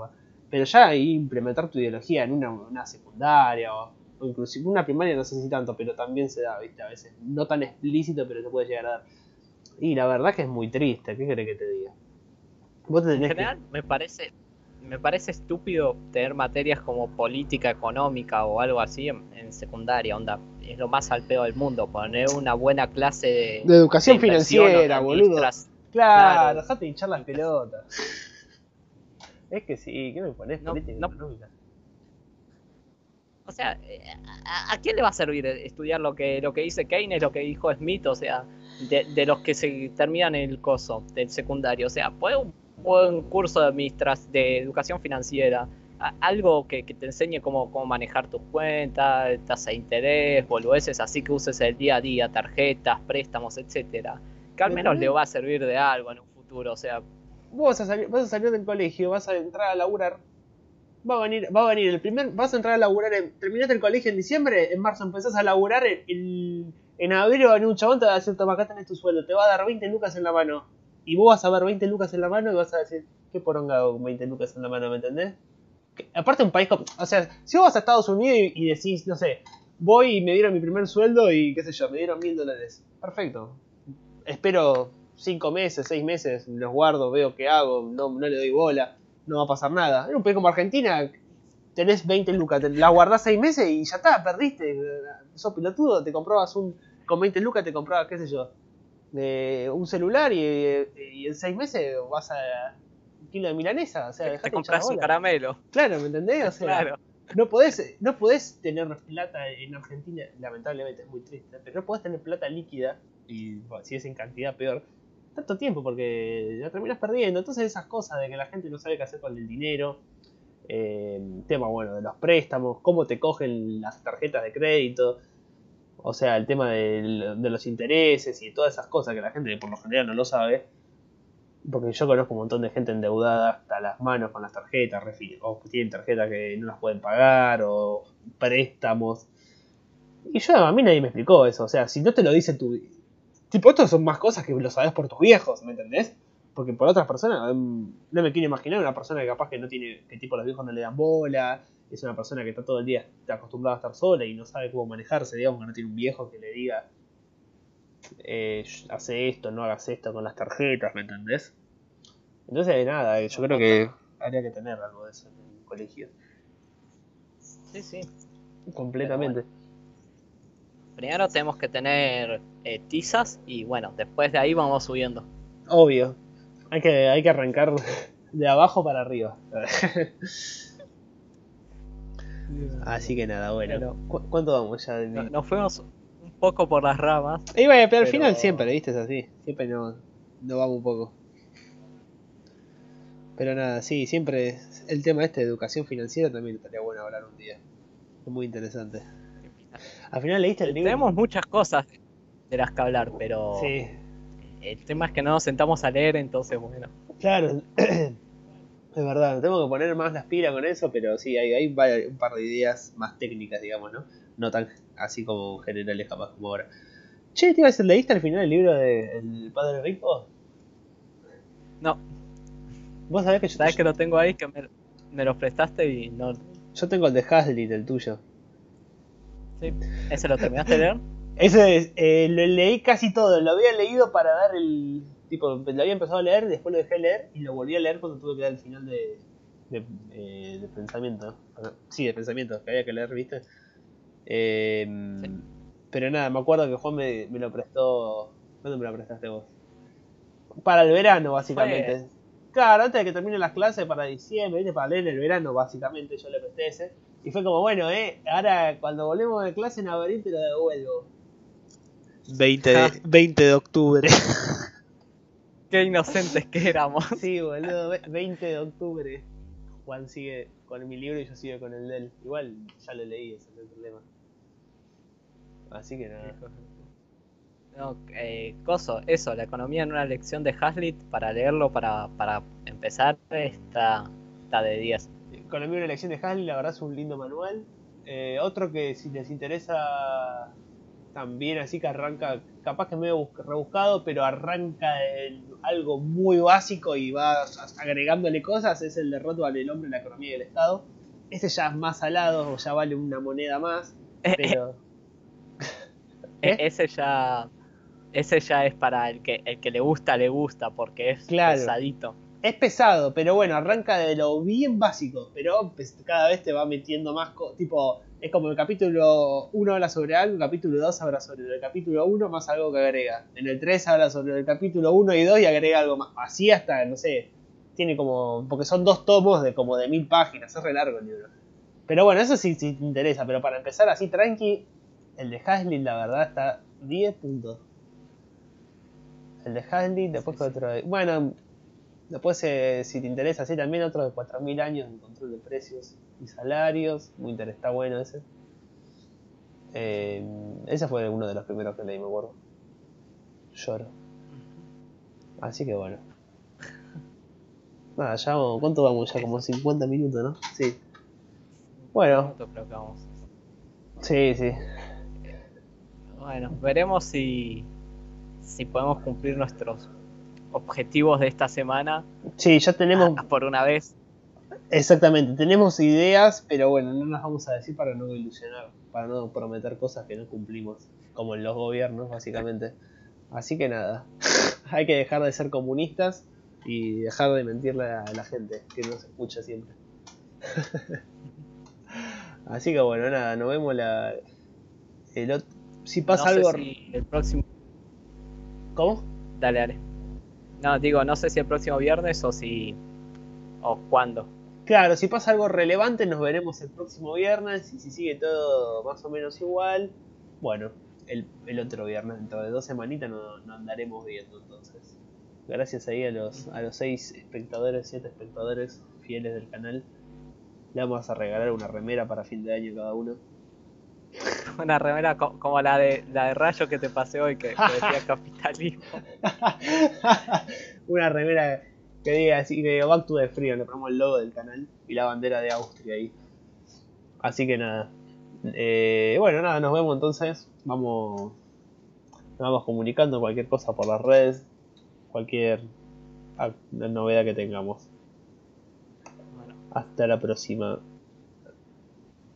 Pero ya implementar tu ideología en una, secundaria o, inclusive una primaria no sé si tanto, pero también se da, ¿viste? A veces no tan explícito, pero se puede llegar a dar. Y la verdad que es muy triste, ¿qué querés que te diga? en general, me parece me parece estúpido tener materias como política económica o algo así en, secundaria, onda. Es lo más al pedo del mundo, poner una buena clase de, de educación financiera, boludo. Claro, dejate hinchar las pelotas. Es que sí, ¿qué me pones política económica? O sea, ¿a, quién le va a servir estudiar lo que, lo que dice Keynes, lo que dijo Smith? O sea, de, de los que se terminan el coso del secundario. O sea, puede un un curso de, de educación financiera, algo que, te enseñe cómo, cómo, manejar tus cuentas, tasa de interés, boludeces, así que uses el día a día, tarjetas, préstamos, etcétera, que al menos le va a servir de algo en un futuro, o sea. Vos vas a, salir, vas a salir del colegio, vas a entrar a laburar, va a venir, va a venir el primer, vas a entrar a laburar, en, terminaste el colegio en diciembre, en marzo empezás a laburar, en, en abril va a venir un chabón, te va a decir, toma, acá tenés tu sueldo, te va a dar 20 lucas en la mano y vos vas a ver 20 lucas en la mano y vas a decir, ¿qué poronga con 20 lucas en la mano? ¿Me entendés? aparte un país o sea, si vos vas a Estados Unidos y, decís, no sé, voy y me dieron mi primer sueldo y qué sé yo, me dieron mil dólares. Perfecto. Espero 5 meses, 6 meses, los guardo, veo qué hago, no, no le doy bola, no va a pasar nada. En un país como Argentina, tenés 20 lucas, la guardás 6 meses y ya está, perdiste. Sos pilotudo, te comprabas un, con 20 lucas te comprabas, qué sé yo, de un celular y, en seis meses vas a un kilo de milanesa. O sea, te compras un caramelo. Claro, ¿me entendés? O sea, no, podés, no podés tener plata en Argentina, lamentablemente es muy triste, pero no podés tener plata líquida, y si es en cantidad peor, tanto tiempo porque la terminas perdiendo. Entonces esas cosas de que la gente no sabe qué hacer con el dinero, eh, tema bueno de los préstamos, cómo te cogen las tarjetas de crédito, o sea, el tema de, los intereses y todas esas cosas que la gente por lo general no lo sabe. Porque yo conozco un montón de gente endeudada hasta las manos con las tarjetas, o tienen tarjetas que no las pueden pagar, o préstamos. Y yo, a mí nadie me explicó eso. O sea, si no te lo dice tu. Tipo, estos son más cosas que lo sabes por tus viejos, ¿me entendés? Porque por otras personas, em, no me quiero imaginar una persona que capaz que no tiene. que tipo los viejos no le dan bola, es una persona que está todo el día acostumbrada a estar sola y no sabe cómo manejarse, digamos que no tiene un viejo que le diga, eh, hace esto, no hagas esto con las tarjetas, ¿me entendés? Entonces, nada, yo creo que habría que tener algo de eso en el colegio. Sí, sí. Completamente. Primero tenemos que tener eh, tizas y bueno, después de ahí vamos subiendo. Obvio. Hay que, hay que arrancar de abajo para arriba. Así que nada, bueno. ¿Cuánto vamos ya? De... Nos fuimos un poco por las ramas. Y bueno, pero, al final siempre, ¿viste? Es así. Siempre nos, no vamos un poco. Pero nada, sí, siempre el tema este de educación financiera también estaría bueno hablar un día. Es muy interesante. Al final leíste el libro. Tenemos muchas cosas de las que hablar, pero Sí, el tema es que no nos sentamos a leer, entonces bueno. claro. Es verdad, tengo que poner más las pilas con eso, pero sí, hay, hay un par de ideas más técnicas, digamos, ¿no? No tan así como generales capaz como ahora. Che, te iba a decir, ¿leíste al final el libro de El Padre Rico? No, Vos sabés que yo, sabes que lo tengo ahí, que me, me lo prestaste y no. yo tengo el de Hazlitt, el tuyo. Sí, ese lo terminaste de leer. Ese es, eh, lo leí casi todo, lo había leído para dar el. Tipo, lo había empezado a leer, después lo dejé de leer y lo volví a leer cuando tuve que dar el final de. de, eh, de pensamiento. Sí, de pensamiento, que había que leer, ¿viste? Eh, Sí. Pero nada, me acuerdo que Juan me, me lo prestó. ¿Cuándo me lo prestaste vos? Para el verano, básicamente. Claro, antes de que terminen las clases para diciembre, ¿viste? Para leer en el verano, básicamente, yo le presté ese. Y fue como, bueno, eh, ahora cuando volvemos de clase en abril te lo devuelvo. 20 de- 20 de octubre. Qué inocentes que éramos. sí, boludo, ve- 20 de octubre. Juan sigue con mi libro y yo sigo con el de él. Igual ya lo leí, ese es el problema. Así que nada. No, eh, coso, eso, la economía en una lección de Hazlitt para leerlo, para, para empezar, está, está de 10. Economía una elección de Hasley, la verdad es un lindo manual. Eh, otro que si les interesa también así que arranca, capaz que medio bus- rebuscado, pero arranca en algo muy básico y va agregándole cosas, es el de Rothbard, el hombre, la economía y el Estado. Este ya es más salado, o ya vale una moneda más, pero... E- ¿Eh? Ese ya ese ya es para el que el que le gusta, le gusta, porque es Claro. pesadito. Es pesado, pero bueno, arranca de lo bien básico, pero pues, cada vez te va metiendo más. Tipo, es como el capítulo 1 habla sobre algo, el capítulo 2 habla sobre el capítulo 1 más algo que agrega. En el 3 habla sobre el capítulo 1 y 2 y agrega algo más. Así hasta, no sé, tiene como. Porque son dos tomos de como de mil páginas, es re largo el libro. Pero bueno, eso sí, sí te interesa, pero para empezar así tranqui, el de Hasley la verdad está 10 puntos. El de Hasley, después que otro. de- Bueno, después eh, si te interesa, así también otro de 4.000 años en control de precios y salarios. Muy interesante, está bueno ese. Eh, ese fue uno de los primeros que leí, me acuerdo. Lloro. Así que bueno. Nada, ya vamos- ¿cuánto vamos? Ya como 50 minutos, ¿no? Sí. Bueno, sí, sí. Bueno, veremos si si podemos cumplir nuestros objetivos de esta semana Sí, ya tenemos Ah, por una vez. Exactamente, tenemos ideas, pero bueno, no las vamos a decir para no ilusionar, para no prometer cosas que no cumplimos, como en los gobiernos, básicamente. Así que nada, hay que dejar de ser comunistas y dejar de mentirle a la gente que nos escucha siempre. Así que bueno, nada, nos vemos la. El si pasa no sé algo. si el próximo ¿Cómo? Dale, dale. No, digo, no sé si el próximo viernes o si. o cuándo. Claro, si pasa algo relevante nos veremos el próximo viernes y si sigue todo más o menos igual, bueno, el, el otro viernes, dentro de dos semanitas no, no andaremos viendo entonces. Gracias ahí a los, a los seis espectadores, siete espectadores fieles del canal. Le vamos a regalar una remera para fin de año cada uno. Una remera co- como la de la de Rayo que te pasé hoy, que, que decía capitalismo. una remera que diga así, que diga Back to the Free, le ponemos el logo del canal y la bandera de Austria ahí. Así que nada. Eh, bueno, nada, nos vemos entonces. Vamos, nos vamos comunicando cualquier cosa por las redes, cualquier novedad que tengamos. Hasta la próxima.